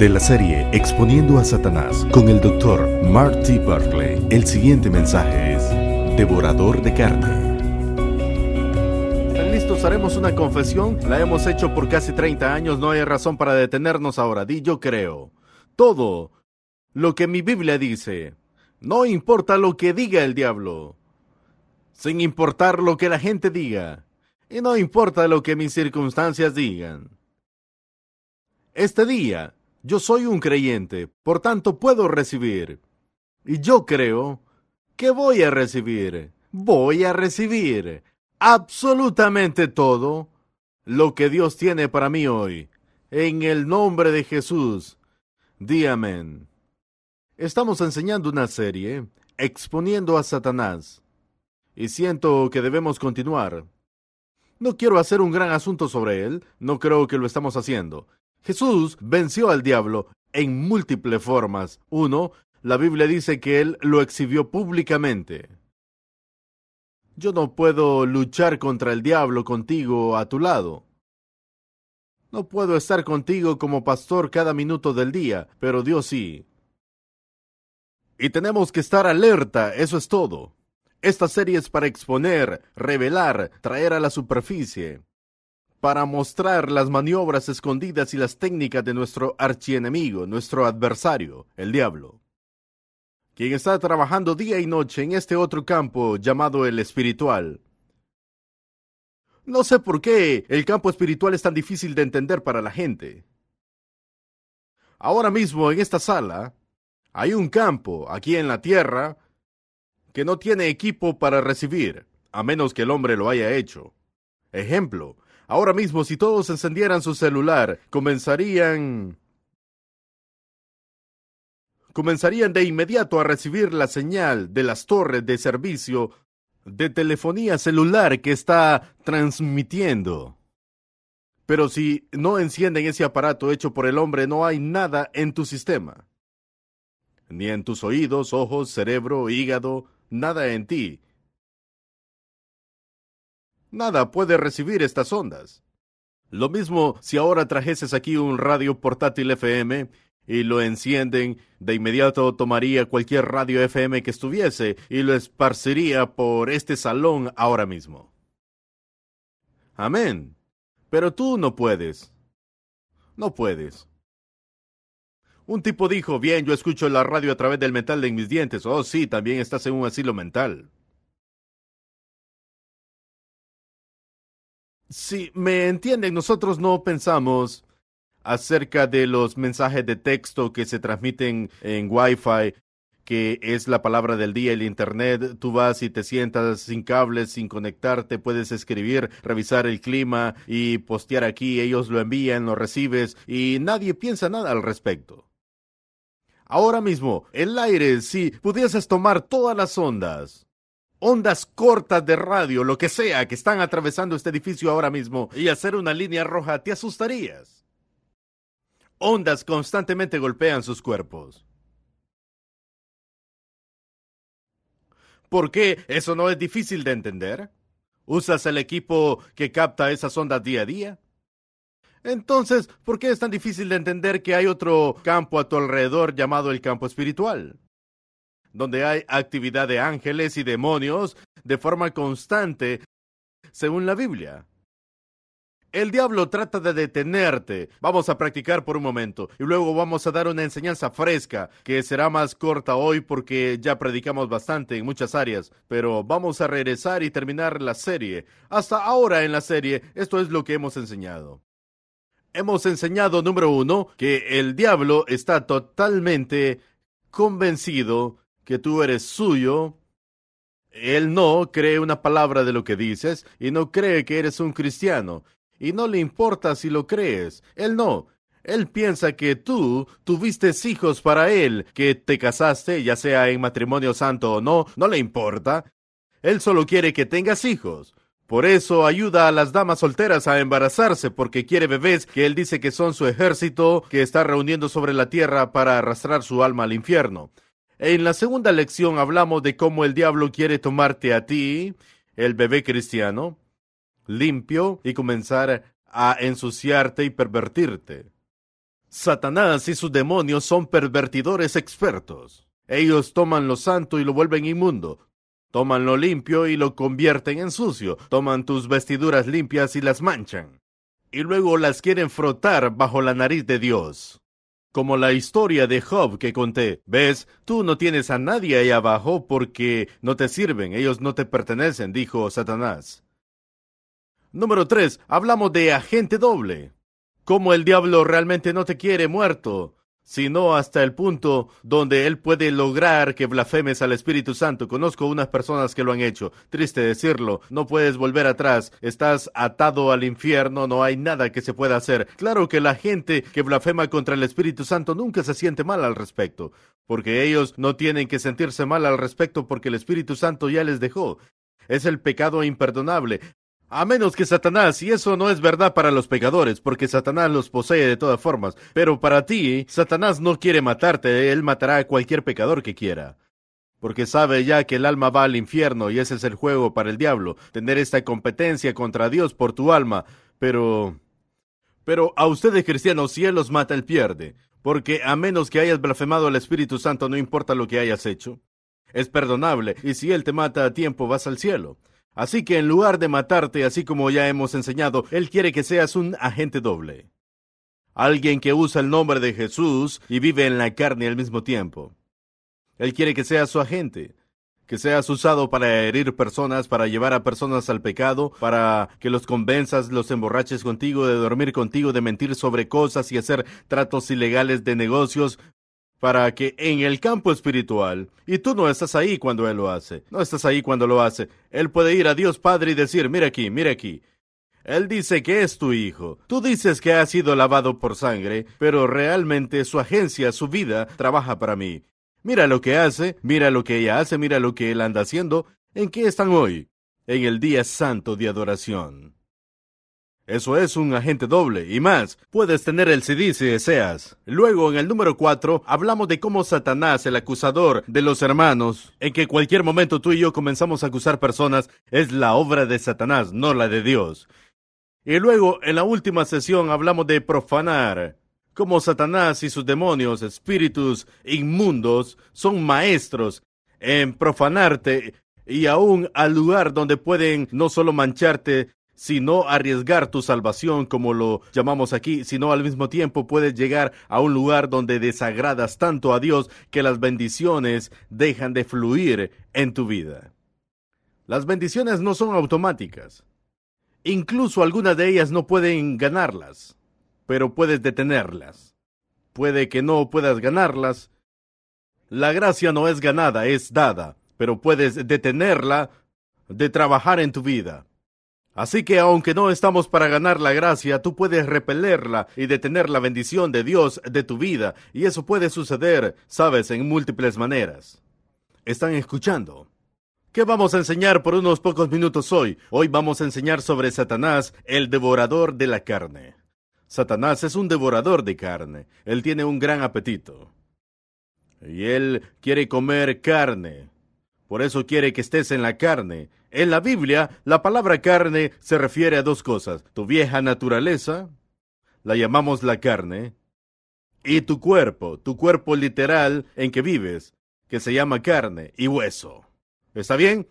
De la serie Exponiendo a Satanás con el doctor Marty Barclay, el siguiente mensaje es Devorador de carne. ¿Están listos? Haremos una confesión. La hemos hecho por casi 30 años. No hay razón para detenernos ahora. Di yo creo. Todo lo que mi Biblia dice. No importa lo que diga el diablo. Sin importar lo que la gente diga. Y no importa lo que mis circunstancias digan. Este día yo soy un creyente, por tanto puedo recibir. Y yo creo que voy a recibir, voy a recibir absolutamente todo lo que Dios tiene para mí hoy. En el nombre de Jesús. Di amén. Estamos enseñando una serie exponiendo a Satanás. Y siento que debemos continuar. No quiero hacer un gran asunto sobre él, no creo que lo estamos haciendo. Jesús venció al diablo en múltiples formas. Uno, la Biblia dice que él lo exhibió públicamente. Yo no puedo luchar contra el diablo contigo a tu lado. No puedo estar contigo como pastor cada minuto del día, pero Dios sí. Y tenemos que estar alerta, eso es todo. Esta serie es para exponer, revelar, traer a la superficie para mostrar las maniobras escondidas y las técnicas de nuestro archienemigo, nuestro adversario, el diablo, quien está trabajando día y noche en este otro campo llamado el espiritual. No sé por qué el campo espiritual es tan difícil de entender para la gente. Ahora mismo en esta sala hay un campo aquí en la tierra que no tiene equipo para recibir, a menos que el hombre lo haya hecho. Ejemplo, Ahora mismo, si todos encendieran su celular, comenzarían... comenzarían de inmediato a recibir la señal de las torres de servicio de telefonía celular que está transmitiendo. Pero si no encienden ese aparato hecho por el hombre, no hay nada en tu sistema. Ni en tus oídos, ojos, cerebro, hígado, nada en ti. Nada puede recibir estas ondas. Lo mismo si ahora trajeses aquí un radio portátil FM y lo encienden, de inmediato tomaría cualquier radio FM que estuviese y lo esparciría por este salón ahora mismo. Amén. Pero tú no puedes. No puedes. Un tipo dijo, bien, yo escucho la radio a través del metal de mis dientes. Oh, sí, también estás en un asilo mental. Si me entienden, nosotros no pensamos acerca de los mensajes de texto que se transmiten en Wi-Fi, que es la palabra del día, el Internet. Tú vas y te sientas sin cables, sin conectarte, puedes escribir, revisar el clima y postear aquí. Ellos lo envían, lo recibes y nadie piensa nada al respecto. Ahora mismo, el aire, si pudieses tomar todas las ondas ondas cortas de radio, lo que sea, que están atravesando este edificio ahora mismo y hacer una línea roja, te asustarías. Ondas constantemente golpean sus cuerpos. ¿Por qué eso no es difícil de entender? ¿Usas el equipo que capta esas ondas día a día? Entonces, ¿por qué es tan difícil de entender que hay otro campo a tu alrededor llamado el campo espiritual? Donde hay actividad de ángeles y demonios de forma constante, según la Biblia. El diablo trata de detenerte. Vamos a practicar por un momento y luego vamos a dar una enseñanza fresca que será más corta hoy porque ya predicamos bastante en muchas áreas, pero vamos a regresar y terminar la serie. Hasta ahora en la serie esto es lo que hemos enseñado. Hemos enseñado, número uno, que el diablo está totalmente convencido que tú eres suyo, él no cree una palabra de lo que dices y no cree que eres un cristiano. Y no le importa si lo crees. Él no. Él piensa que tú tuviste hijos para él, que te casaste, ya sea en matrimonio santo o no, no le importa. Él solo quiere que tengas hijos. Por eso ayuda a las damas solteras a embarazarse, porque quiere bebés que él dice que son su ejército que está reuniendo sobre la tierra para arrastrar su alma al infierno. En la segunda lección hablamos de cómo el diablo quiere tomarte a ti, el bebé cristiano, limpio y comenzar a ensuciarte y pervertirte. Satanás y sus demonios son pervertidores expertos. Ellos toman lo santo y lo vuelven inmundo. Toman lo limpio y lo convierten en sucio. Toman tus vestiduras limpias y las manchan. Y luego las quieren frotar bajo la nariz de Dios. Como la historia de Job que conté. Ves, tú no tienes a nadie ahí abajo porque no te sirven, ellos no te pertenecen, dijo Satanás. Número 3. Hablamos de agente doble. Como el diablo realmente no te quiere muerto, sino hasta el punto donde él puede lograr que blasfemes al Espíritu Santo. Conozco unas personas que lo han hecho. Triste decirlo, no puedes volver atrás. Estás atado al infierno, no hay nada que se pueda hacer. Claro que la gente que blasfema contra el Espíritu Santo nunca se siente mal al respecto, porque ellos no tienen que sentirse mal al respecto porque el Espíritu Santo ya les dejó. Es el pecado imperdonable. A menos que Satanás, y eso no es verdad para los pecadores, porque Satanás los posee de todas formas, pero para ti, Satanás no quiere matarte, él matará a cualquier pecador que quiera. Porque sabe ya que el alma va al infierno y ese es el juego para el diablo, tener esta competencia contra Dios por tu alma. Pero... Pero a ustedes cristianos, si Él los mata, Él pierde. Porque a menos que hayas blasfemado al Espíritu Santo, no importa lo que hayas hecho. Es perdonable, y si Él te mata a tiempo, vas al cielo. Así que en lugar de matarte, así como ya hemos enseñado, Él quiere que seas un agente doble. Alguien que usa el nombre de Jesús y vive en la carne al mismo tiempo. Él quiere que seas su agente, que seas usado para herir personas, para llevar a personas al pecado, para que los convenzas, los emborraches contigo, de dormir contigo, de mentir sobre cosas y hacer tratos ilegales de negocios, para que en el campo espiritual, y tú no estás ahí cuando Él lo hace, no estás ahí cuando lo hace, Él puede ir a Dios Padre y decir, mira aquí, mira aquí. Él dice que es tu hijo. Tú dices que ha sido lavado por sangre, pero realmente su agencia, su vida, trabaja para mí. Mira lo que hace, mira lo que ella hace, mira lo que él anda haciendo. ¿En qué están hoy? En el día santo de adoración. Eso es un agente doble y más. Puedes tener el CD si deseas. Luego, en el número 4, hablamos de cómo Satanás, el acusador de los hermanos, en que cualquier momento tú y yo comenzamos a acusar personas, es la obra de Satanás, no la de Dios. Y luego, en la última sesión, hablamos de profanar. Cómo Satanás y sus demonios, espíritus inmundos, son maestros en profanarte y aún al lugar donde pueden no solo mancharte, sino arriesgar tu salvación, como lo llamamos aquí, sino al mismo tiempo puedes llegar a un lugar donde desagradas tanto a Dios que las bendiciones dejan de fluir en tu vida. Las bendiciones no son automáticas. Incluso algunas de ellas no pueden ganarlas, pero puedes detenerlas. Puede que no puedas ganarlas. La gracia no es ganada, es dada, pero puedes detenerla de trabajar en tu vida. Así que aunque no estamos para ganar la gracia, tú puedes repelerla y detener la bendición de Dios de tu vida, y eso puede suceder, sabes, en múltiples maneras. ¿Están escuchando? ¿Qué vamos a enseñar por unos pocos minutos hoy? Hoy vamos a enseñar sobre Satanás, el devorador de la carne. Satanás es un devorador de carne. Él tiene un gran apetito. Y él quiere comer carne. Por eso quiere que estés en la carne. En la Biblia, la palabra carne se refiere a dos cosas. Tu vieja naturaleza, la llamamos la carne, y tu cuerpo, tu cuerpo literal en que vives, que se llama carne y hueso. ¿Está bien?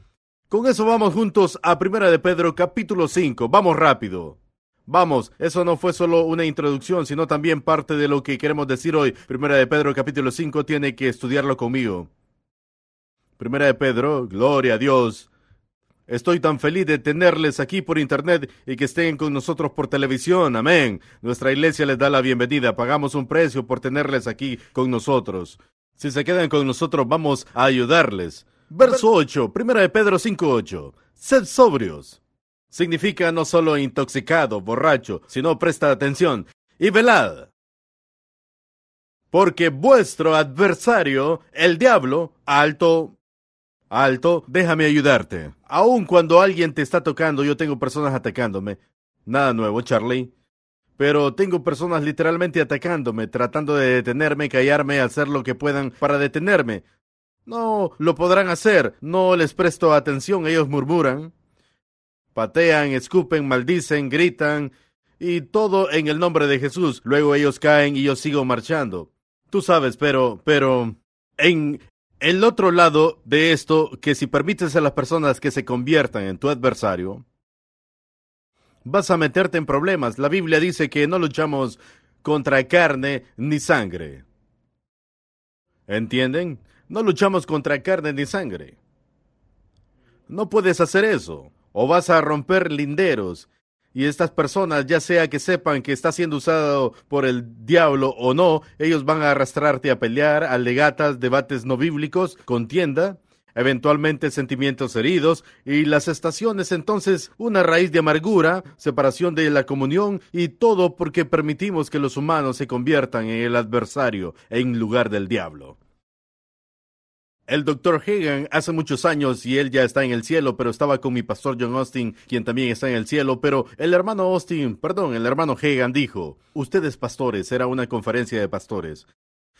Con eso vamos juntos a Primera de Pedro capítulo 5. Vamos rápido. Vamos, eso no fue solo una introducción, sino también parte de lo que queremos decir hoy. Primera de Pedro capítulo 5 tiene que estudiarlo conmigo. Primera de Pedro, gloria a Dios. Estoy tan feliz de tenerles aquí por internet y que estén con nosotros por televisión. Amén. Nuestra iglesia les da la bienvenida. Pagamos un precio por tenerles aquí con nosotros. Si se quedan con nosotros, vamos a ayudarles. Verso 8, primera de Pedro 5.8. Sed sobrios. Significa no solo intoxicado, borracho, sino presta atención. Y velad. Porque vuestro adversario, el diablo, alto, Alto, déjame ayudarte. Aun cuando alguien te está tocando, yo tengo personas atacándome. Nada nuevo, Charlie. Pero tengo personas literalmente atacándome, tratando de detenerme, callarme, hacer lo que puedan para detenerme. No lo podrán hacer, no les presto atención, ellos murmuran, patean, escupen, maldicen, gritan, y todo en el nombre de Jesús. Luego ellos caen y yo sigo marchando. Tú sabes, pero, pero, en el otro lado de esto, que si permites a las personas que se conviertan en tu adversario, vas a meterte en problemas. La Biblia dice que no luchamos contra carne ni sangre. ¿Entienden? No luchamos contra carne ni sangre. No puedes hacer eso. O vas a romper linderos. Y estas personas, ya sea que sepan que está siendo usado por el diablo o no, ellos van a arrastrarte a pelear, alegatas, debates no bíblicos, contienda, eventualmente sentimientos heridos, y las estaciones entonces una raíz de amargura, separación de la comunión, y todo porque permitimos que los humanos se conviertan en el adversario en lugar del diablo. El doctor Hagan hace muchos años y él ya está en el cielo, pero estaba con mi pastor John Austin, quien también está en el cielo, pero el hermano Austin, perdón, el hermano Hagan dijo, ustedes pastores, era una conferencia de pastores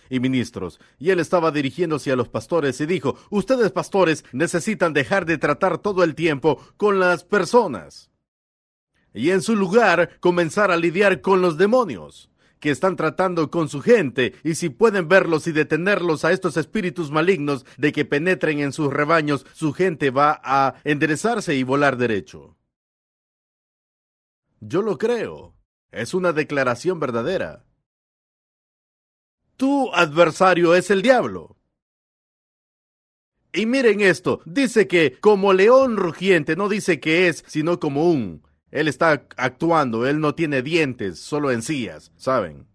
y ministros, y él estaba dirigiéndose a los pastores y dijo, ustedes pastores necesitan dejar de tratar todo el tiempo con las personas y en su lugar comenzar a lidiar con los demonios que están tratando con su gente y si pueden verlos y detenerlos a estos espíritus malignos de que penetren en sus rebaños, su gente va a enderezarse y volar derecho. Yo lo creo. Es una declaración verdadera. Tu adversario es el diablo. Y miren esto, dice que como león rugiente, no dice que es, sino como un. Él está actuando, él no tiene dientes, solo encías, ¿saben?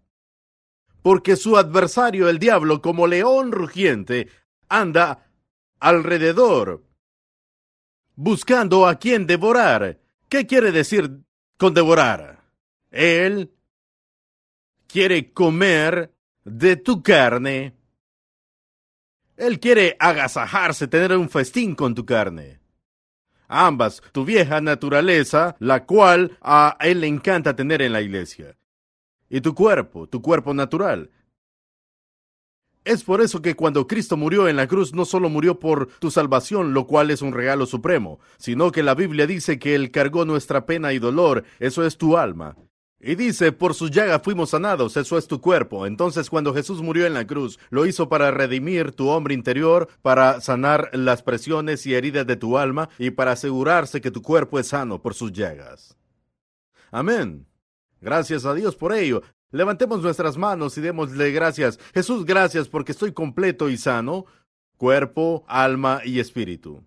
Porque su adversario, el diablo, como león rugiente, anda alrededor, buscando a quien devorar. ¿Qué quiere decir con devorar? Él quiere comer de tu carne. Él quiere agasajarse, tener un festín con tu carne ambas, tu vieja naturaleza, la cual a él le encanta tener en la iglesia, y tu cuerpo, tu cuerpo natural. Es por eso que cuando Cristo murió en la cruz no solo murió por tu salvación, lo cual es un regalo supremo, sino que la Biblia dice que Él cargó nuestra pena y dolor, eso es tu alma. Y dice, por su llaga fuimos sanados, eso es tu cuerpo. Entonces cuando Jesús murió en la cruz, lo hizo para redimir tu hombre interior, para sanar las presiones y heridas de tu alma y para asegurarse que tu cuerpo es sano por sus llagas. Amén. Gracias a Dios por ello. Levantemos nuestras manos y démosle gracias. Jesús, gracias porque estoy completo y sano, cuerpo, alma y espíritu.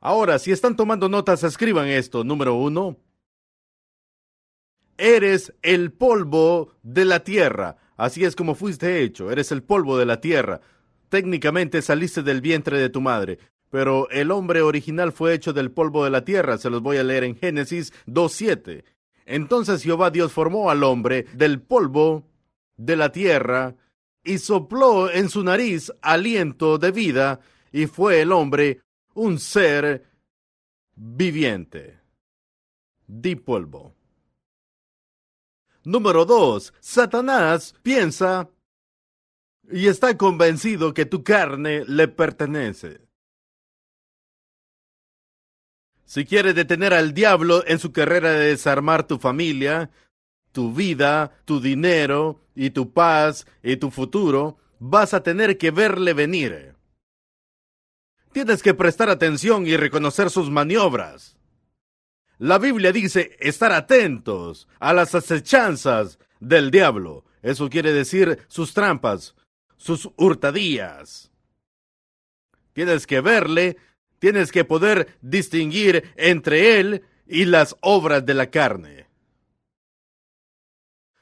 Ahora, si están tomando notas, escriban esto. Número uno, eres el polvo de la tierra. Así es como fuiste hecho, eres el polvo de la tierra. Técnicamente saliste del vientre de tu madre, pero el hombre original fue hecho del polvo de la tierra. Se los voy a leer en Génesis 2.7. Entonces Jehová Dios formó al hombre del polvo de la tierra y sopló en su nariz aliento de vida y fue el hombre un ser viviente. Di polvo. Número dos, Satanás piensa y está convencido que tu carne le pertenece. Si quiere detener al diablo en su carrera de desarmar tu familia, tu vida, tu dinero y tu paz y tu futuro, vas a tener que verle venir. Tienes que prestar atención y reconocer sus maniobras. La Biblia dice estar atentos a las acechanzas del diablo. Eso quiere decir sus trampas, sus hurtadillas. Tienes que verle, tienes que poder distinguir entre él y las obras de la carne.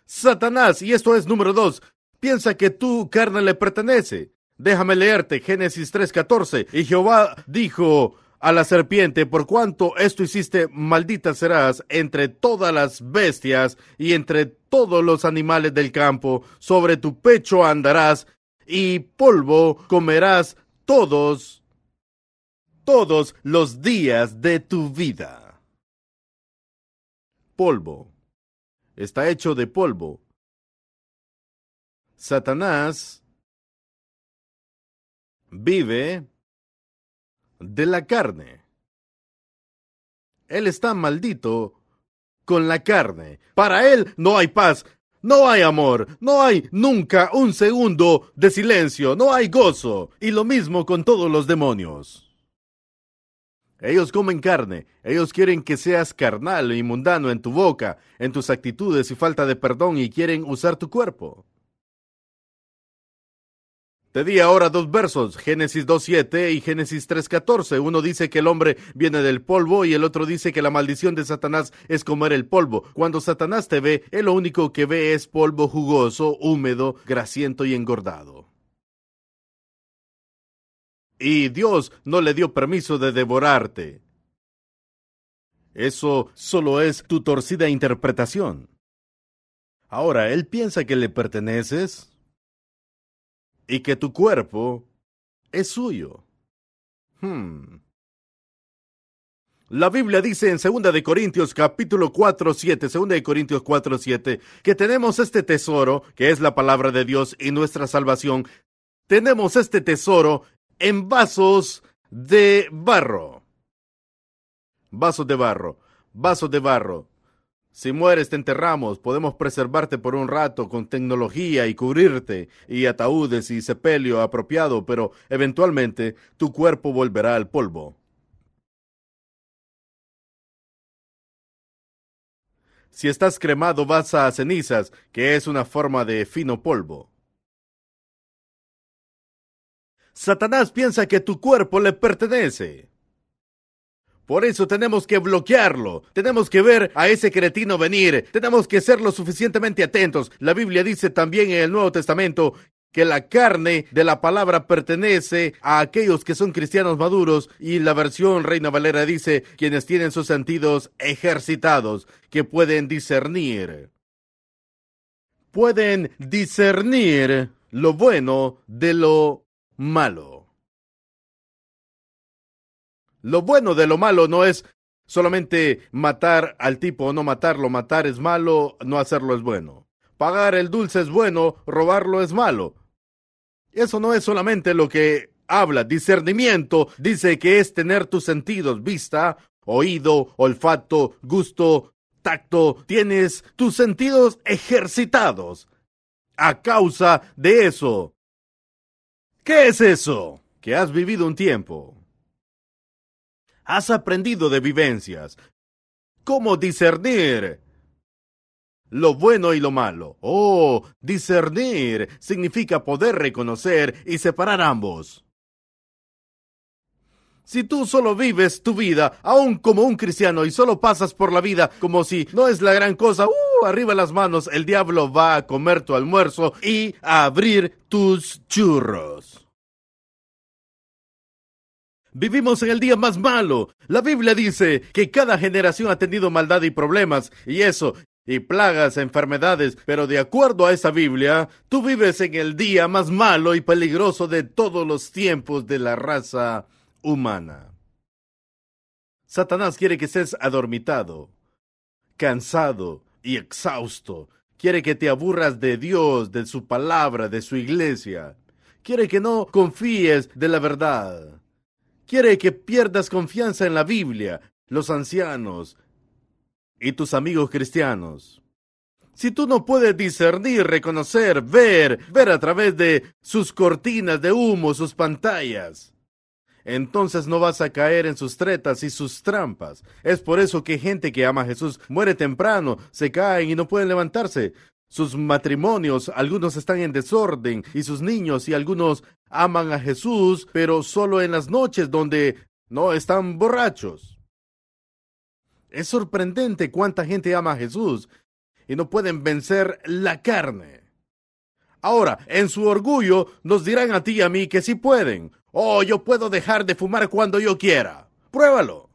Satanás, y esto es número dos, piensa que tu carne le pertenece. Déjame leerte Génesis 3:14. Y Jehová dijo a la serpiente, por cuanto esto hiciste, maldita serás entre todas las bestias y entre todos los animales del campo, sobre tu pecho andarás y polvo comerás todos, todos los días de tu vida. Polvo. Está hecho de polvo. Satanás vive de la carne. Él está maldito con la carne. Para él no hay paz, no hay amor, no hay nunca un segundo de silencio, no hay gozo. Y lo mismo con todos los demonios. Ellos comen carne, ellos quieren que seas carnal y mundano en tu boca, en tus actitudes y falta de perdón y quieren usar tu cuerpo. Te di ahora dos versos, Génesis 2.7 y Génesis 3.14. Uno dice que el hombre viene del polvo y el otro dice que la maldición de Satanás es comer el polvo. Cuando Satanás te ve, él lo único que ve es polvo jugoso, húmedo, grasiento y engordado. Y Dios no le dio permiso de devorarte. Eso solo es tu torcida interpretación. Ahora, él piensa que le perteneces y que tu cuerpo es suyo. Hmm. La Biblia dice en 2 de Corintios capítulo 4, 7, 2 de Corintios 4, 7, que tenemos este tesoro, que es la palabra de Dios y nuestra salvación. Tenemos este tesoro en vasos de barro. Vasos de barro, vasos de barro. Si mueres, te enterramos. Podemos preservarte por un rato con tecnología y cubrirte y ataúdes y sepelio apropiado, pero eventualmente tu cuerpo volverá al polvo. Si estás cremado, vas a cenizas, que es una forma de fino polvo. Satanás piensa que tu cuerpo le pertenece. Por eso tenemos que bloquearlo. Tenemos que ver a ese cretino venir. Tenemos que ser lo suficientemente atentos. La Biblia dice también en el Nuevo Testamento que la carne de la palabra pertenece a aquellos que son cristianos maduros y la versión Reina Valera dice quienes tienen sus sentidos ejercitados, que pueden discernir. Pueden discernir lo bueno de lo malo. Lo bueno de lo malo no es solamente matar al tipo o no matarlo. Matar es malo, no hacerlo es bueno. Pagar el dulce es bueno, robarlo es malo. Eso no es solamente lo que habla. Discernimiento dice que es tener tus sentidos, vista, oído, olfato, gusto, tacto. Tienes tus sentidos ejercitados a causa de eso. ¿Qué es eso? Que has vivido un tiempo has aprendido de vivencias. ¿Cómo discernir? Lo bueno y lo malo. Oh, discernir significa poder reconocer y separar ambos. Si tú solo vives tu vida, aún como un cristiano, y solo pasas por la vida como si no es la gran cosa, uh, arriba las manos, el diablo va a comer tu almuerzo y a abrir tus churros. Vivimos en el día más malo. La Biblia dice que cada generación ha tenido maldad y problemas, y eso, y plagas, enfermedades, pero de acuerdo a esa Biblia, tú vives en el día más malo y peligroso de todos los tiempos de la raza humana. Satanás quiere que seas adormitado, cansado y exhausto. Quiere que te aburras de Dios, de su palabra, de su iglesia. Quiere que no confíes de la verdad quiere que pierdas confianza en la Biblia, los ancianos y tus amigos cristianos. Si tú no puedes discernir, reconocer, ver, ver a través de sus cortinas de humo, sus pantallas, entonces no vas a caer en sus tretas y sus trampas. Es por eso que gente que ama a Jesús muere temprano, se caen y no pueden levantarse. Sus matrimonios, algunos están en desorden, y sus niños y algunos aman a Jesús, pero solo en las noches donde no están borrachos. Es sorprendente cuánta gente ama a Jesús y no pueden vencer la carne. Ahora, en su orgullo, nos dirán a ti y a mí que sí pueden. Oh, yo puedo dejar de fumar cuando yo quiera. Pruébalo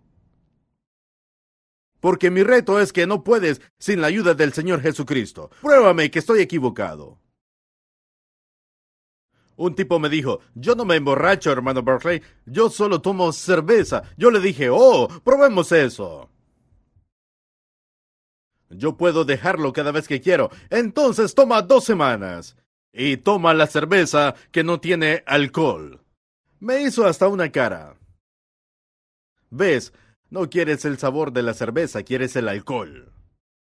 porque mi reto es que no puedes sin la ayuda del Señor Jesucristo. Pruébame que estoy equivocado. Un tipo me dijo, yo no me emborracho, hermano Berkeley, yo solo tomo cerveza. Yo le dije, oh, probemos eso. Yo puedo dejarlo cada vez que quiero. Entonces toma dos semanas. Y toma la cerveza que no tiene alcohol. Me hizo hasta una cara. ¿Ves? No quieres el sabor de la cerveza, quieres el alcohol.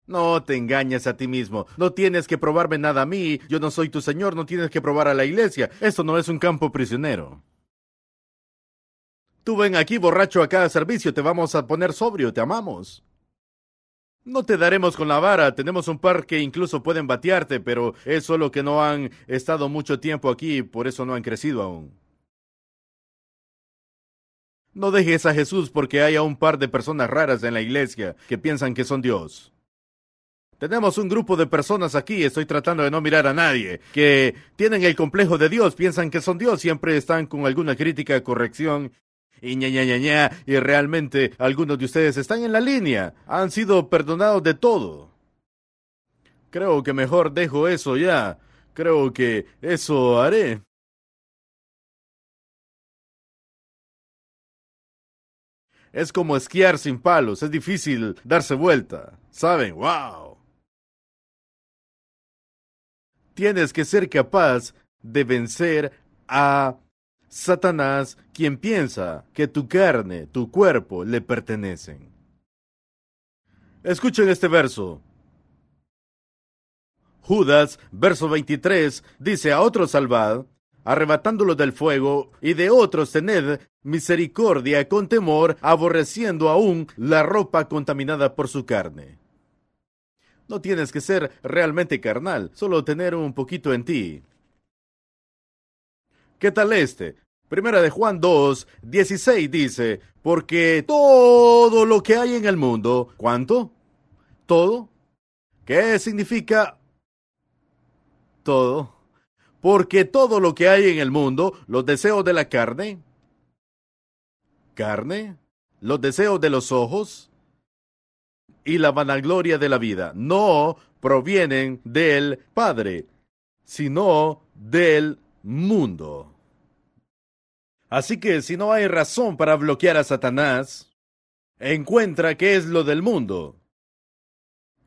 No te engañes a ti mismo. No tienes que probarme nada a mí. Yo no soy tu Señor. No tienes que probar a la iglesia. Esto no es un campo prisionero. Tú ven aquí borracho a cada servicio. Te vamos a poner sobrio. Te amamos. No te daremos con la vara, tenemos un par que incluso pueden batearte, pero es solo que no han estado mucho tiempo aquí por eso no han crecido aún. No dejes a Jesús porque hay un par de personas raras en la iglesia que piensan que son Dios. Tenemos un grupo de personas aquí, estoy tratando de no mirar a nadie, que tienen el complejo de Dios, piensan que son Dios, siempre están con alguna crítica, corrección y ña, y realmente algunos de ustedes están en la línea, han sido perdonados de todo. Creo que mejor dejo eso ya, creo que eso haré. Es como esquiar sin palos, es difícil darse vuelta. ¿Saben? ¡Wow! Tienes que ser capaz de vencer a Satanás, quien piensa que tu carne, tu cuerpo le pertenecen. Escuchen este verso. Judas, verso 23, dice a otros salvad, arrebatándolo del fuego, y de otros tened misericordia con temor, aborreciendo aún la ropa contaminada por su carne. No tienes que ser realmente carnal, solo tener un poquito en ti. ¿Qué tal este? Primera de Juan 2, 16 dice, porque todo lo que hay en el mundo, ¿cuánto? ¿Todo? ¿Qué significa todo? Porque todo lo que hay en el mundo, los deseos de la carne, carne, los deseos de los ojos y la vanagloria de la vida, no provienen del Padre, sino del mundo. Así que si no hay razón para bloquear a Satanás, encuentra qué es lo del mundo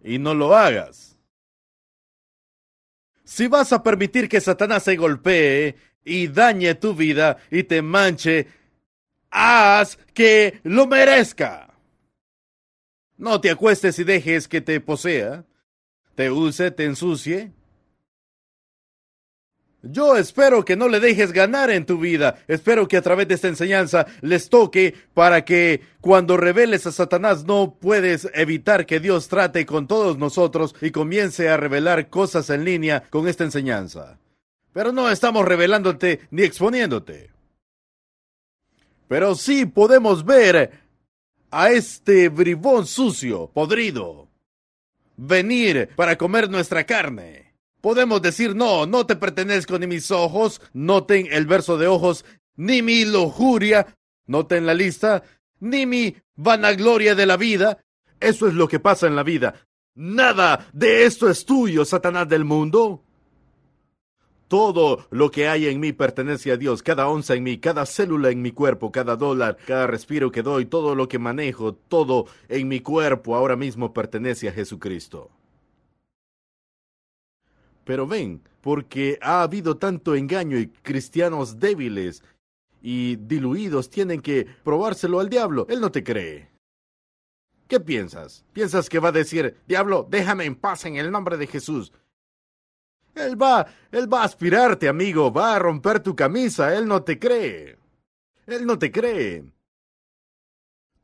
y no lo hagas. Si vas a permitir que Satanás se golpee y dañe tu vida y te manche, haz que lo merezca. No te acuestes y dejes que te posea, te use, te ensucie yo espero que no le dejes ganar en tu vida. Espero que a través de esta enseñanza les toque para que cuando reveles a Satanás no puedes evitar que Dios trate con todos nosotros y comience a revelar cosas en línea con esta enseñanza. Pero no estamos revelándote ni exponiéndote. Pero sí podemos ver a este bribón sucio, podrido, venir para comer nuestra carne. Podemos decir, no, no te pertenezco ni mis ojos, noten el verso de ojos, ni mi lujuria, noten la lista, ni mi vanagloria de la vida. Eso es lo que pasa en la vida. Nada de esto es tuyo, Satanás del mundo. Todo lo que hay en mí pertenece a Dios, cada onza en mí, cada célula en mi cuerpo, cada dólar, cada respiro que doy, todo lo que manejo, todo en mi cuerpo ahora mismo pertenece a Jesucristo. Pero ven, porque ha habido tanto engaño y cristianos débiles y diluidos tienen que probárselo al diablo. Él no te cree. ¿Qué piensas? ¿Piensas que va a decir, diablo, déjame en paz en el nombre de Jesús? Él va, él va a aspirarte, amigo, va a romper tu camisa, él no te cree. Él no te cree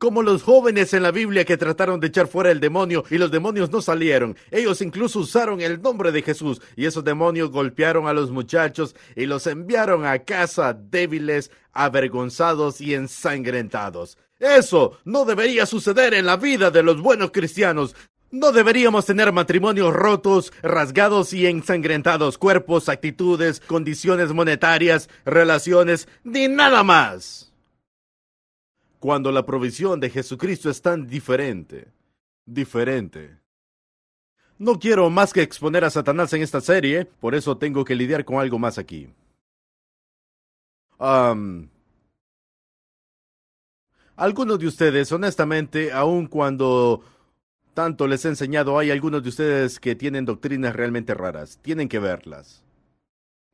como los jóvenes en la Biblia que trataron de echar fuera el demonio y los demonios no salieron. Ellos incluso usaron el nombre de Jesús y esos demonios golpearon a los muchachos y los enviaron a casa débiles, avergonzados y ensangrentados. Eso no debería suceder en la vida de los buenos cristianos. No deberíamos tener matrimonios rotos, rasgados y ensangrentados, cuerpos, actitudes, condiciones monetarias, relaciones, ni nada más cuando la provisión de Jesucristo es tan diferente, diferente. No quiero más que exponer a Satanás en esta serie, por eso tengo que lidiar con algo más aquí. algunos de ustedes, honestamente, aun cuando tanto les he enseñado, hay algunos de ustedes que tienen doctrinas realmente raras. Tienen que verlas.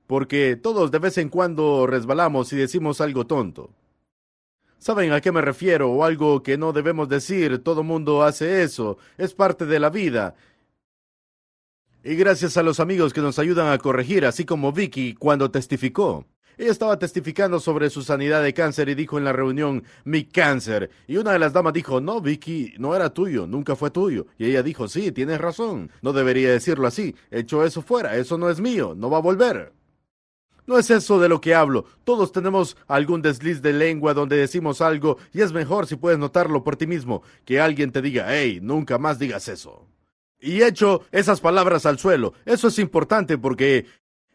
Porque todos de vez en cuando resbalamos y decimos algo tonto. ¿Saben a qué me refiero? O algo que no debemos decir. Todo mundo hace eso. Es parte de la vida. Y gracias a los amigos que nos ayudan a corregir, así como Vicky cuando testificó. Ella estaba testificando sobre su sanidad de cáncer y dijo en la reunión, mi cáncer. Y una de las damas dijo, no, Vicky, no era tuyo, nunca fue tuyo. Y ella dijo, sí, tienes razón, no debería decirlo así, echo eso fuera, eso no es mío, no va a volver. No es eso de lo que hablo. Todos tenemos algún desliz de lengua donde decimos algo y es mejor si puedes notarlo por ti mismo que alguien te diga, hey, nunca más digas eso. Y echo esas palabras al suelo. Eso es importante porque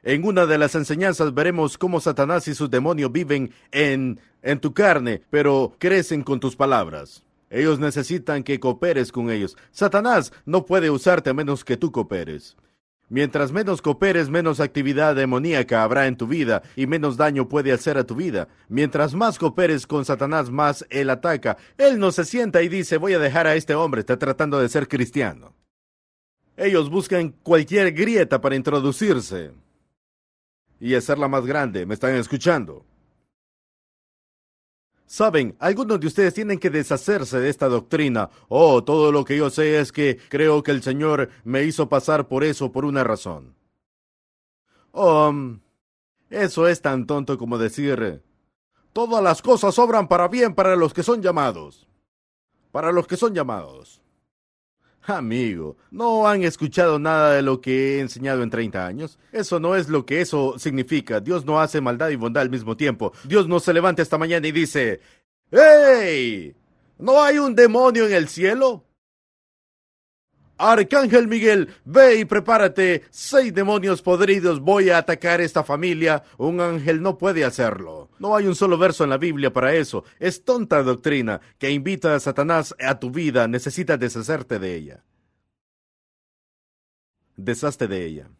en una de las enseñanzas veremos cómo Satanás y sus demonios viven en, en tu carne, pero crecen con tus palabras. Ellos necesitan que cooperes con ellos. Satanás no puede usarte a menos que tú cooperes. Mientras menos cooperes, menos actividad demoníaca habrá en tu vida y menos daño puede hacer a tu vida. Mientras más cooperes con Satanás, más él ataca. Él no se sienta y dice, voy a dejar a este hombre, está tratando de ser cristiano. Ellos buscan cualquier grieta para introducirse y hacerla más grande. ¿Me están escuchando? Saben, algunos de ustedes tienen que deshacerse de esta doctrina. Oh, todo lo que yo sé es que creo que el Señor me hizo pasar por eso por una razón. Oh, eso es tan tonto como decir, todas las cosas obran para bien para los que son llamados. Para los que son llamados. Amigo, ¿no han escuchado nada de lo que he enseñado en 30 años? Eso no es lo que eso significa. Dios no hace maldad y bondad al mismo tiempo. Dios no se levanta esta mañana y dice, ¡Hey! ¿No hay un demonio en el cielo? Arcángel Miguel, ve y prepárate. Seis demonios podridos voy a atacar esta familia. Un ángel no puede hacerlo. No hay un solo verso en la Biblia para eso. Es tonta doctrina que invita a Satanás a tu vida. Necesitas deshacerte de ella. Deshazte de ella.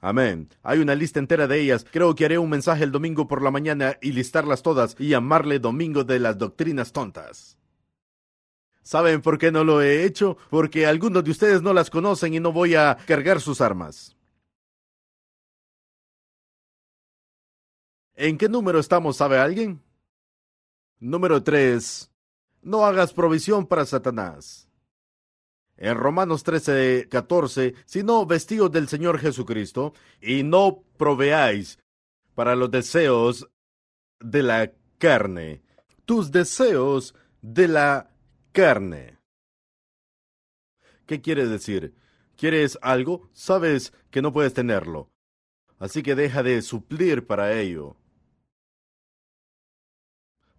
Amén. Hay una lista entera de ellas. Creo que haré un mensaje el domingo por la mañana y listarlas todas y llamarle Domingo de las Doctrinas Tontas. ¿Saben por qué no lo he hecho? Porque algunos de ustedes no las conocen y no voy a cargar sus armas. ¿En qué número estamos, sabe alguien? Número 3. No hagas provisión para Satanás. En Romanos 13, 14, sino vestidos del Señor Jesucristo, y no proveáis para los deseos de la carne, tus deseos de la carne. ¿Qué quiere decir? ¿Quieres algo? Sabes que no puedes tenerlo. Así que deja de suplir para ello.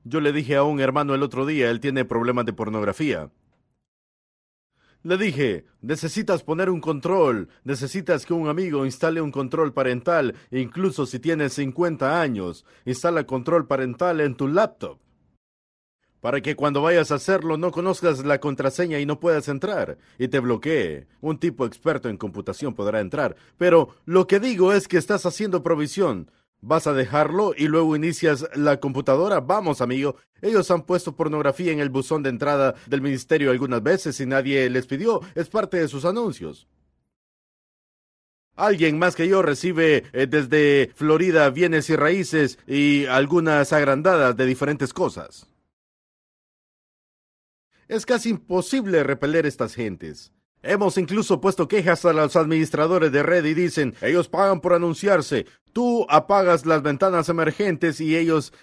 Yo le dije a un hermano el otro día, él tiene problemas de pornografía. Le dije, necesitas poner un control, necesitas que un amigo instale un control parental, incluso si tienes 50 años, instala control parental en tu laptop para que cuando vayas a hacerlo no conozcas la contraseña y no puedas entrar y te bloquee. Un tipo experto en computación podrá entrar, pero lo que digo es que estás haciendo provisión. ¿Vas a dejarlo y luego inicias la computadora? Vamos, amigo. Ellos han puesto pornografía en el buzón de entrada del ministerio algunas veces y nadie les pidió. Es parte de sus anuncios. Alguien más que yo recibe eh, desde Florida bienes y raíces y algunas agrandadas de diferentes cosas. Es casi imposible repeler estas gentes. Hemos incluso puesto quejas a los administradores de red y dicen, ellos pagan por anunciarse, tú apagas las ventanas emergentes y ellos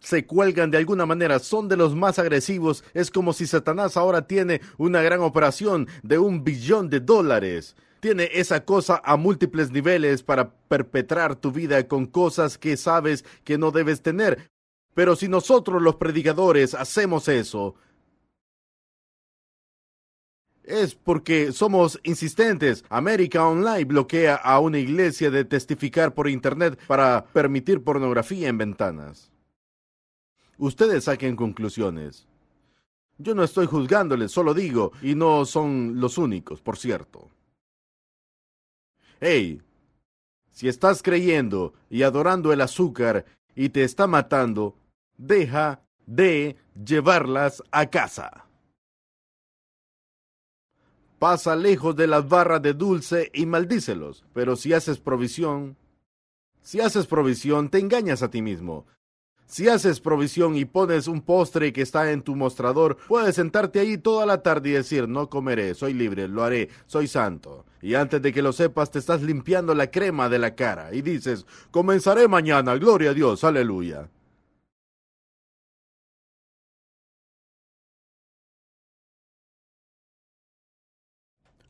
se cuelgan de alguna manera, son de los más agresivos, es como si Satanás ahora tiene una gran operación de un billón de dólares. Tiene esa cosa a múltiples niveles para perpetrar tu vida con cosas que sabes que no debes tener. Pero si nosotros los predicadores hacemos eso, es porque somos insistentes. América Online bloquea a una iglesia de testificar por Internet para permitir pornografía en ventanas. Ustedes saquen conclusiones. Yo no estoy juzgándoles, solo digo, y no son los únicos, por cierto. Hey, si estás creyendo y adorando el azúcar y te está matando, deja de llevarlas a casa. Pasa lejos de las barras de dulce y maldícelos. Pero si haces provisión, si haces provisión, te engañas a ti mismo. Si haces provisión y pones un postre que está en tu mostrador, puedes sentarte ahí toda la tarde y decir, no comeré, soy libre, lo haré, soy santo. Y antes de que lo sepas, te estás limpiando la crema de la cara y dices, comenzaré mañana, gloria a Dios, aleluya.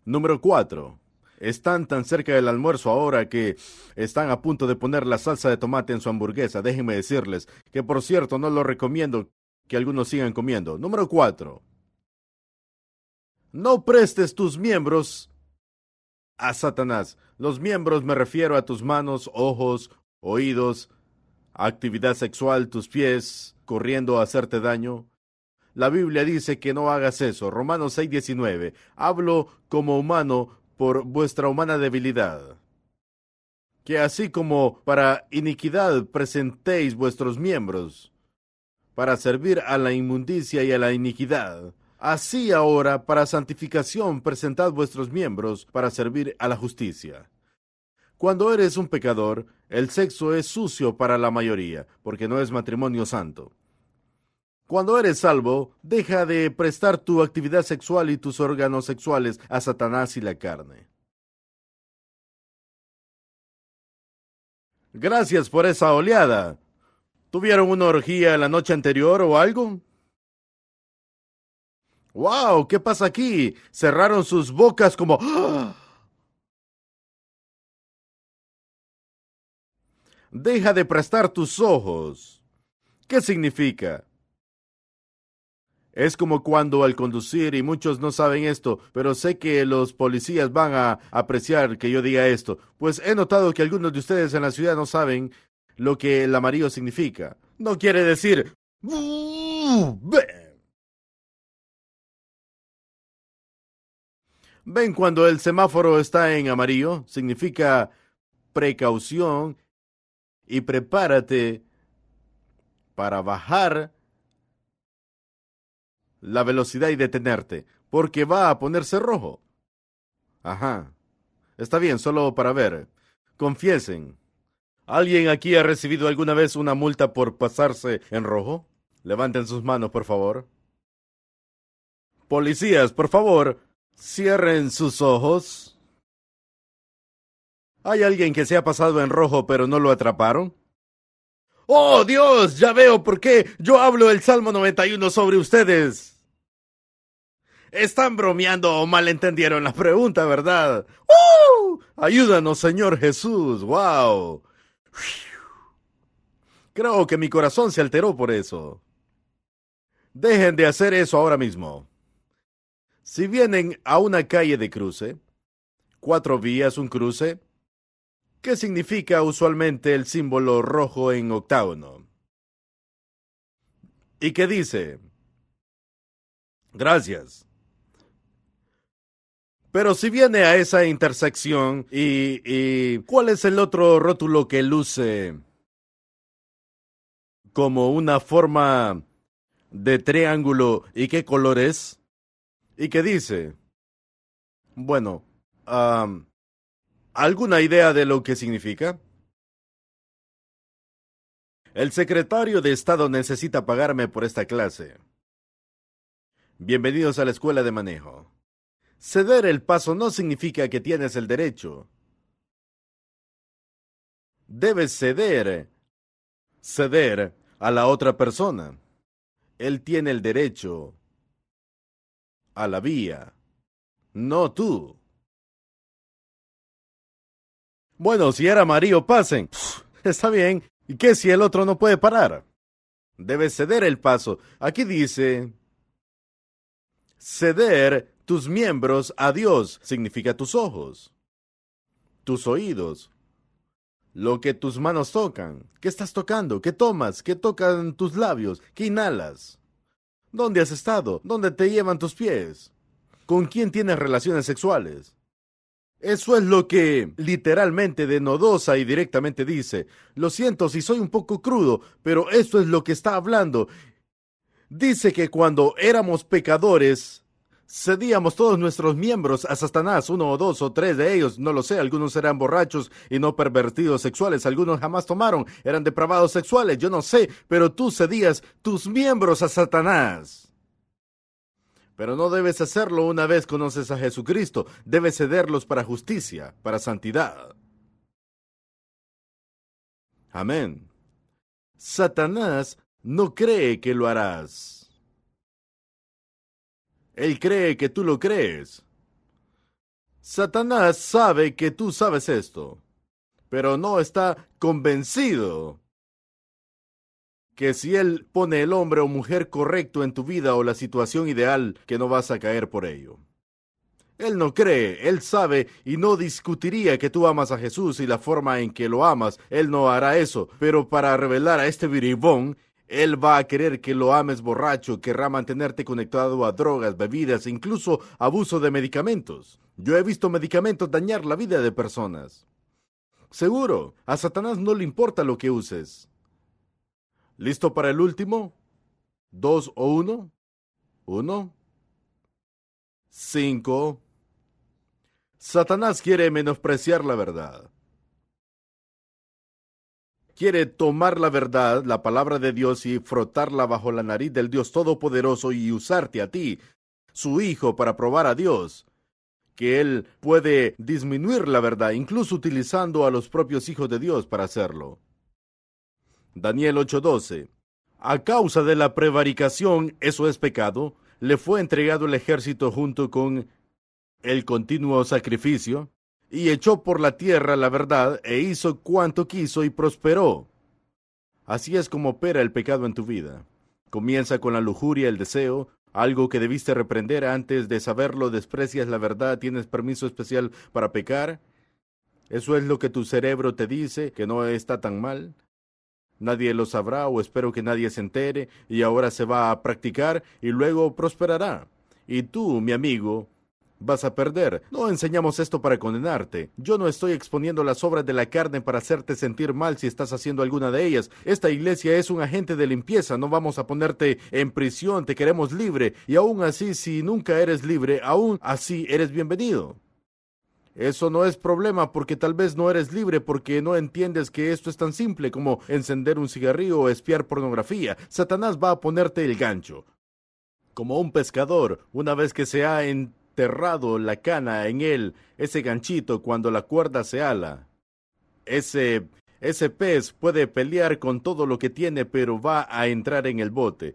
Número 4. Están tan cerca del almuerzo ahora que están a punto de poner la salsa de tomate en su hamburguesa. Déjenme decirles que, por cierto, no lo recomiendo que algunos sigan comiendo. Número 4. No prestes tus miembros a Satanás. Los miembros me refiero a tus manos, ojos, oídos, actividad sexual, tus pies, corriendo a hacerte daño. La Biblia dice que no hagas eso. Romanos 6:19. Hablo como humano por vuestra humana debilidad. Que así como para iniquidad presentéis vuestros miembros, para servir a la inmundicia y a la iniquidad, así ahora para santificación presentad vuestros miembros para servir a la justicia. Cuando eres un pecador, el sexo es sucio para la mayoría, porque no es matrimonio santo. Cuando eres salvo, deja de prestar tu actividad sexual y tus órganos sexuales a Satanás y la carne. Gracias por esa oleada. ¿Tuvieron una orgía la noche anterior o algo? ¡Wow! ¿Qué pasa aquí? Cerraron sus bocas como... ¡Ah! Deja de prestar tus ojos. ¿Qué significa? Es como cuando al conducir, y muchos no saben esto, pero sé que los policías van a apreciar que yo diga esto, pues he notado que algunos de ustedes en la ciudad no saben lo que el amarillo significa. No quiere decir... Ven cuando el semáforo está en amarillo, significa precaución y prepárate para bajar la velocidad y detenerte, porque va a ponerse rojo. Ajá. Está bien, solo para ver. Confiesen. ¿Alguien aquí ha recibido alguna vez una multa por pasarse en rojo? Levanten sus manos, por favor. Policías, por favor, cierren sus ojos. ¿Hay alguien que se ha pasado en rojo pero no lo atraparon? Oh, Dios, ya veo por qué yo hablo el Salmo 91 sobre ustedes. Están bromeando o malentendieron la pregunta, ¿verdad? ¡Uh! Ayúdanos, Señor Jesús. ¡Wow! Creo que mi corazón se alteró por eso. Dejen de hacer eso ahora mismo. Si vienen a una calle de cruce, cuatro vías, un cruce, ¿qué significa usualmente el símbolo rojo en octágono? ¿Y qué dice? Gracias. Pero si viene a esa intersección y, ¿cuál es el otro rótulo que luce como una forma de triángulo y qué color es? ¿Y qué dice? Bueno, ¿alguna idea de lo que significa? El secretario de Estado necesita pagarme por esta clase. Bienvenidos a la escuela de manejo. Ceder el paso no significa que tienes el derecho. Debes ceder, ceder a la otra persona. Él tiene el derecho a la vía, no tú. Bueno, si era amarillo, pasen. Está bien. ¿Y qué si el otro no puede parar? Debes ceder el paso. Aquí dice, ceder tus miembros a Dios significa tus ojos, tus oídos, lo que tus manos tocan. ¿Qué estás tocando? ¿Qué tomas? ¿Qué tocan tus labios? ¿Qué inhalas? ¿Dónde has estado? ¿Dónde te llevan tus pies? ¿Con quién tienes relaciones sexuales? Eso es lo que literalmente de nodosa y directamente dice. Lo siento si soy un poco crudo, pero eso es lo que está hablando. Dice que cuando éramos pecadores, cedíamos todos nuestros miembros a Satanás, uno o dos o tres de ellos, no lo sé, algunos eran borrachos y no pervertidos sexuales, algunos jamás tomaron, eran depravados sexuales, yo no sé, pero tú cedías tus miembros a Satanás. Pero no debes hacerlo una vez conoces a Jesucristo, debes cederlos para justicia, para santidad. Amén. Satanás no cree que lo harás. Él cree que tú lo crees. Satanás sabe que tú sabes esto, pero no está convencido que si él pone el hombre o mujer correcto en tu vida o la situación ideal, que no vas a caer por ello. Él no cree, él sabe y no discutiría que tú amas a Jesús y la forma en que lo amas, él no hará eso, pero para revelar a este viribón, él va a querer que lo ames borracho, querrá mantenerte conectado a drogas, bebidas e incluso abuso de medicamentos. Yo he visto medicamentos dañar la vida de personas. Seguro, a Satanás no le importa lo que uses. ¿Listo para el último? ¿Dos o uno? ¿Uno? Cinco. Satanás quiere menospreciar la verdad. Quiere tomar la verdad, la palabra de Dios, y frotarla bajo la nariz del Dios Todopoderoso y usarte a ti, su Hijo, para probar a Dios que Él puede disminuir la verdad, incluso utilizando a los propios hijos de Dios para hacerlo. Daniel 8:12. A causa de la prevaricación, eso es pecado, le fue entregado el ejército junto con el continuo sacrificio, y echó por la tierra la verdad, e hizo cuanto quiso y prosperó. Así es como opera el pecado en tu vida. Comienza con la lujuria, el deseo, algo que debiste reprender antes de saberlo, desprecias la verdad, tienes permiso especial para pecar. Eso es lo que tu cerebro te dice, que no está tan mal. Nadie lo sabrá o espero que nadie se entere y ahora se va a practicar y luego prosperará. Y tú, mi amigo, vas a perder. No enseñamos esto para condenarte. Yo no estoy exponiendo las obras de la carne para hacerte sentir mal si estás haciendo alguna de ellas. Esta iglesia es un agente de limpieza. No vamos a ponerte en prisión. Te queremos libre. Y aún así, si nunca eres libre, aún así eres bienvenido. Eso no es problema porque tal vez no eres libre porque no entiendes que esto es tan simple como encender un cigarrillo o espiar pornografía. Satanás va a ponerte el gancho. Como un pescador, una vez que se ha enterrado la cana en él, ese ganchito cuando la cuerda se ala. Ese ese pez puede pelear con todo lo que tiene, pero va a entrar en el bote.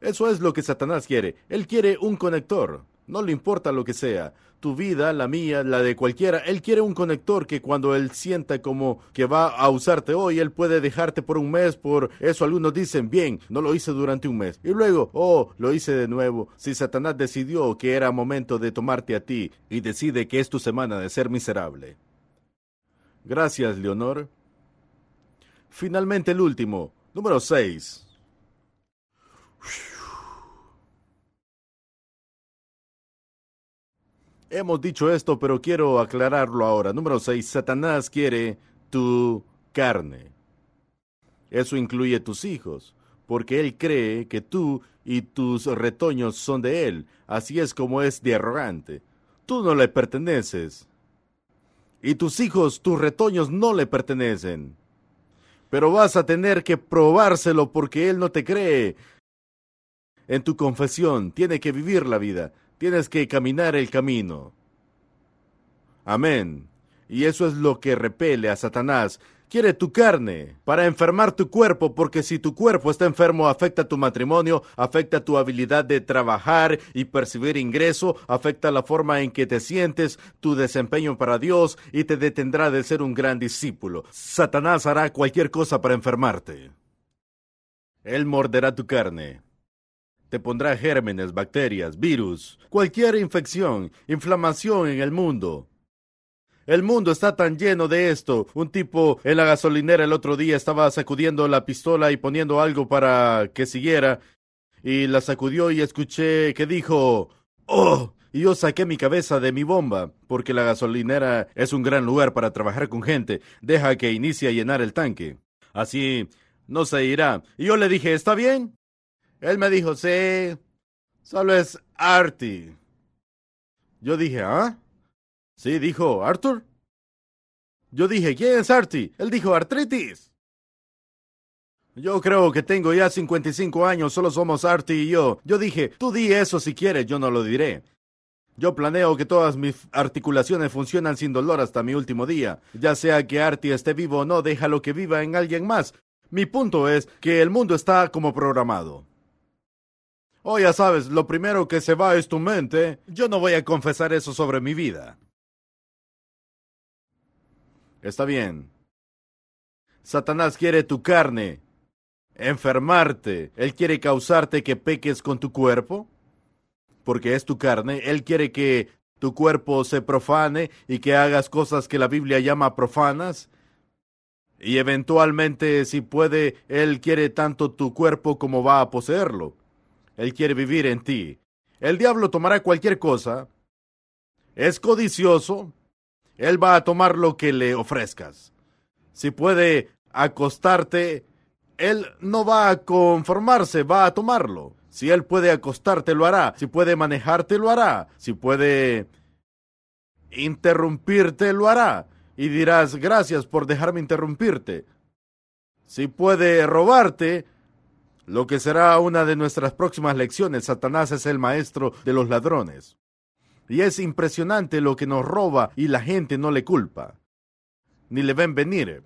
Eso es lo que Satanás quiere. Él quiere un conector. No le importa lo que sea, tu vida, la mía, la de cualquiera. Él quiere un conector que cuando él sienta como que va a usarte hoy, él puede dejarte por un mes. Por eso algunos dicen, bien, no lo hice durante un mes. Y luego, oh, lo hice de nuevo. Si Satanás decidió que era momento de tomarte a ti y decide que es tu semana de ser miserable. Gracias, Leonor. Finalmente el último, número 6. Hemos dicho esto, pero quiero aclararlo ahora. Número 6. Satanás quiere tu carne. Eso incluye tus hijos, porque él cree que tú y tus retoños son de él. Así es como es de arrogante. Tú no le perteneces. Y tus hijos, tus retoños no le pertenecen. Pero vas a tener que probárselo porque él no te cree. En tu confesión tiene que vivir la vida. Tienes que caminar el camino. Amén. Y eso es lo que repele a Satanás. Quiere tu carne para enfermar tu cuerpo, porque si tu cuerpo está enfermo afecta tu matrimonio, afecta tu habilidad de trabajar y percibir ingreso, afecta la forma en que te sientes, tu desempeño para Dios y te detendrá de ser un gran discípulo. Satanás hará cualquier cosa para enfermarte. Él morderá tu carne, te pondrá gérmenes, bacterias, virus, cualquier infección, inflamación en el mundo. El mundo está tan lleno de esto. Un tipo en la gasolinera el otro día estaba sacudiendo la pistola y poniendo algo para que siguiera. Y la sacudió y escuché que dijo, ¡Oh! Y yo saqué mi cabeza de mi bomba, porque la gasolinera es un gran lugar para trabajar con gente. Deja que inicie a llenar el tanque. Así no se irá. Y yo le dije, ¿está bien? Él me dijo, sí, solo es Artie. Yo dije, ¿ah? Sí, dijo, Arthur. Yo dije, ¿quién es Artie? Él dijo, artritis. Yo creo que tengo ya 55 años, solo somos Artie y yo. Yo dije, tú di eso si quieres, yo no lo diré. Yo planeo que todas mis articulaciones funcionan sin dolor hasta mi último día. Ya sea que Artie esté vivo o no, déjalo que viva en alguien más. Mi punto es que el mundo está como programado. Oh, ya sabes, lo primero que se va es tu mente. Yo no voy a confesar eso sobre mi vida. Está bien. Satanás quiere tu carne, enfermarte. Él quiere causarte que peques con tu cuerpo, porque es tu carne. Él quiere que tu cuerpo se profane y que hagas cosas que la Biblia llama profanas. Y eventualmente, si puede, Él quiere tanto tu cuerpo como va a poseerlo. Él quiere vivir en ti. El diablo tomará cualquier cosa. Es codicioso, él va a tomar lo que le ofrezcas. Si puede acostarte, Él no va a conformarse, va a tomarlo. Si Él puede acostarte, lo hará. Si puede manejarte, lo hará. Si puede interrumpirte, lo hará. Y dirás, gracias por dejarme interrumpirte. Si puede robarte, lo que será una de nuestras próximas lecciones, Satanás es el maestro de los ladrones. Y es impresionante lo que nos roba y la gente no le culpa, ni le ven venir.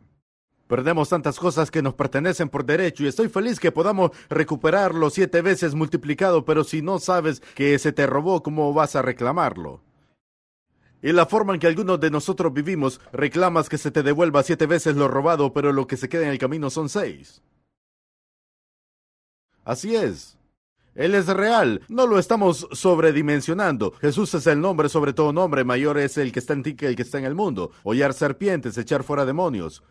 Perdemos tantas cosas que nos pertenecen por derecho y estoy feliz que podamos recuperarlo siete veces multiplicado, pero si no sabes que se te robó, ¿cómo vas a reclamarlo? Y la forma en que algunos de nosotros vivimos, reclamas que se te devuelva siete veces lo robado, pero lo que se queda en el camino son seis. Así es. Él es real, no lo estamos sobredimensionando. Jesús es el nombre sobre todo nombre, mayor es el que está en ti que el que está en el mundo. Hollar serpientes, echar fuera demonios.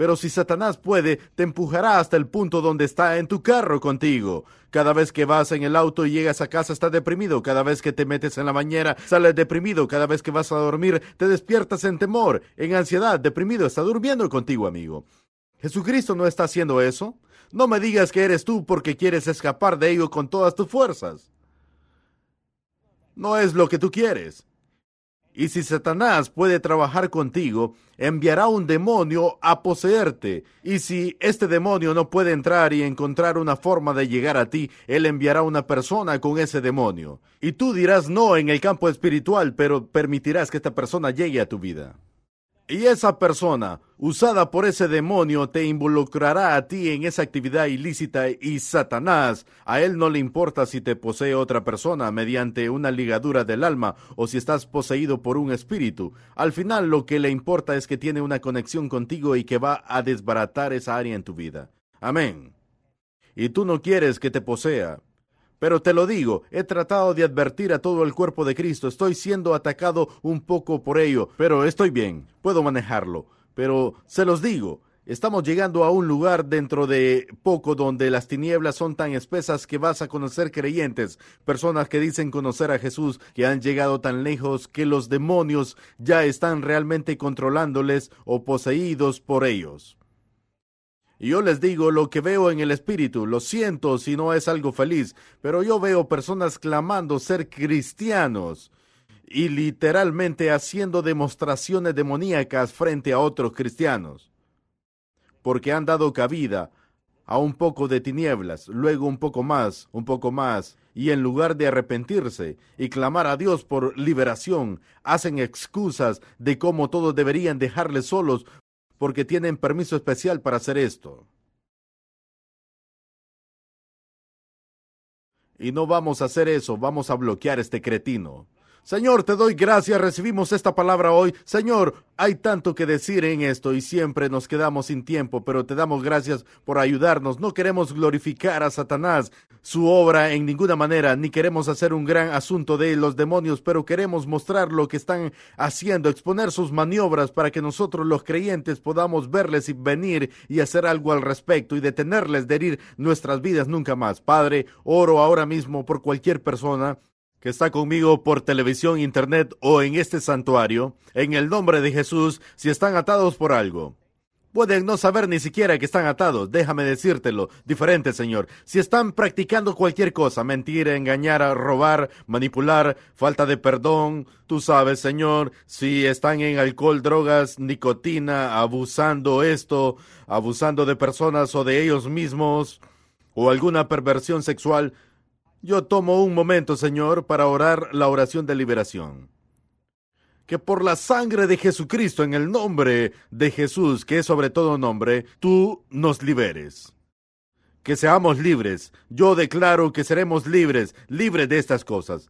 Pero si Satanás puede, te empujará hasta el punto donde está en tu carro contigo. Cada vez que vas en el auto y llegas a casa está deprimido. Cada vez que te metes en la bañera sales deprimido. Cada vez que vas a dormir te despiertas en temor, en ansiedad, deprimido. Está durmiendo contigo, amigo. Jesucristo no está haciendo eso. No me digas que eres tú porque quieres escapar de ello con todas tus fuerzas. No es lo que tú quieres. Y si Satanás puede trabajar contigo, enviará un demonio a poseerte. Y si este demonio no puede entrar y encontrar una forma de llegar a ti, él enviará una persona con ese demonio. Y tú dirás no en el campo espiritual, pero permitirás que esta persona llegue a tu vida. Y esa persona, usada por ese demonio, te involucrará a ti en esa actividad ilícita y Satanás, a él no le importa si te posee otra persona mediante una ligadura del alma o si estás poseído por un espíritu. Al final lo que le importa es que tiene una conexión contigo y que va a desbaratar esa área en tu vida. Amén. Y tú no quieres que te posea, pero te lo digo, he tratado de advertir a todo el cuerpo de Cristo, estoy siendo atacado un poco por ello, pero estoy bien, puedo manejarlo. Pero se los digo, estamos llegando a un lugar dentro de poco donde las tinieblas son tan espesas que vas a conocer creyentes, personas que dicen conocer a Jesús, que han llegado tan lejos que los demonios ya están realmente controlándoles o poseídos por ellos. Y yo les digo lo que veo en el espíritu, lo siento si no es algo feliz, pero yo veo personas clamando ser cristianos y literalmente haciendo demostraciones demoníacas frente a otros cristianos, porque han dado cabida a un poco de tinieblas, luego un poco más, un poco más, y en lugar de arrepentirse y clamar a Dios por liberación, hacen excusas de cómo todos deberían dejarles solos porque tienen permiso especial para hacer esto. Y no vamos a hacer eso, vamos a bloquear este cretino. Señor, te doy gracias, recibimos esta palabra hoy. Señor, hay tanto que decir en esto y siempre nos quedamos sin tiempo, pero te damos gracias por ayudarnos. No queremos glorificar a Satanás, su obra en ninguna manera, ni queremos hacer un gran asunto de los demonios, pero queremos mostrar lo que están haciendo, exponer sus maniobras para que nosotros los creyentes podamos verles y venir y hacer algo al respecto y detenerles de herir nuestras vidas nunca más. Padre, oro ahora mismo por cualquier persona que está conmigo por televisión, internet o en este santuario, en el nombre de Jesús, si están atados por algo, Pueden no saber ni siquiera que están atados, déjame decírtelo. Diferente, Señor. Si están practicando cualquier cosa, mentir, engañar, robar, manipular, falta de perdón, tú sabes, Señor, si están en alcohol, drogas, nicotina, abusando esto, abusando de personas o de ellos mismos, o alguna perversión sexual, yo tomo un momento, Señor, para orar la oración de liberación que por la sangre de Jesucristo, en el nombre de Jesús, que es sobre todo nombre, tú nos liberes. Que seamos libres. Yo declaro que seremos libres, libres de estas cosas.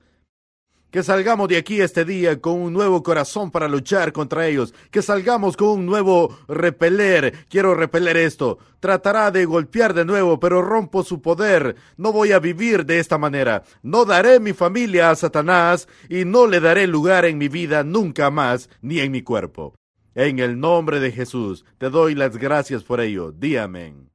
Que salgamos de aquí este día con un nuevo corazón para luchar contra ellos. Que salgamos con un nuevo repeler. Quiero repeler esto. Tratará de golpear de nuevo, pero rompo su poder. No voy a vivir de esta manera. No daré mi familia a Satanás y no le daré lugar en mi vida nunca más, ni en mi cuerpo. En el nombre de Jesús, te doy las gracias por ello. Di amén.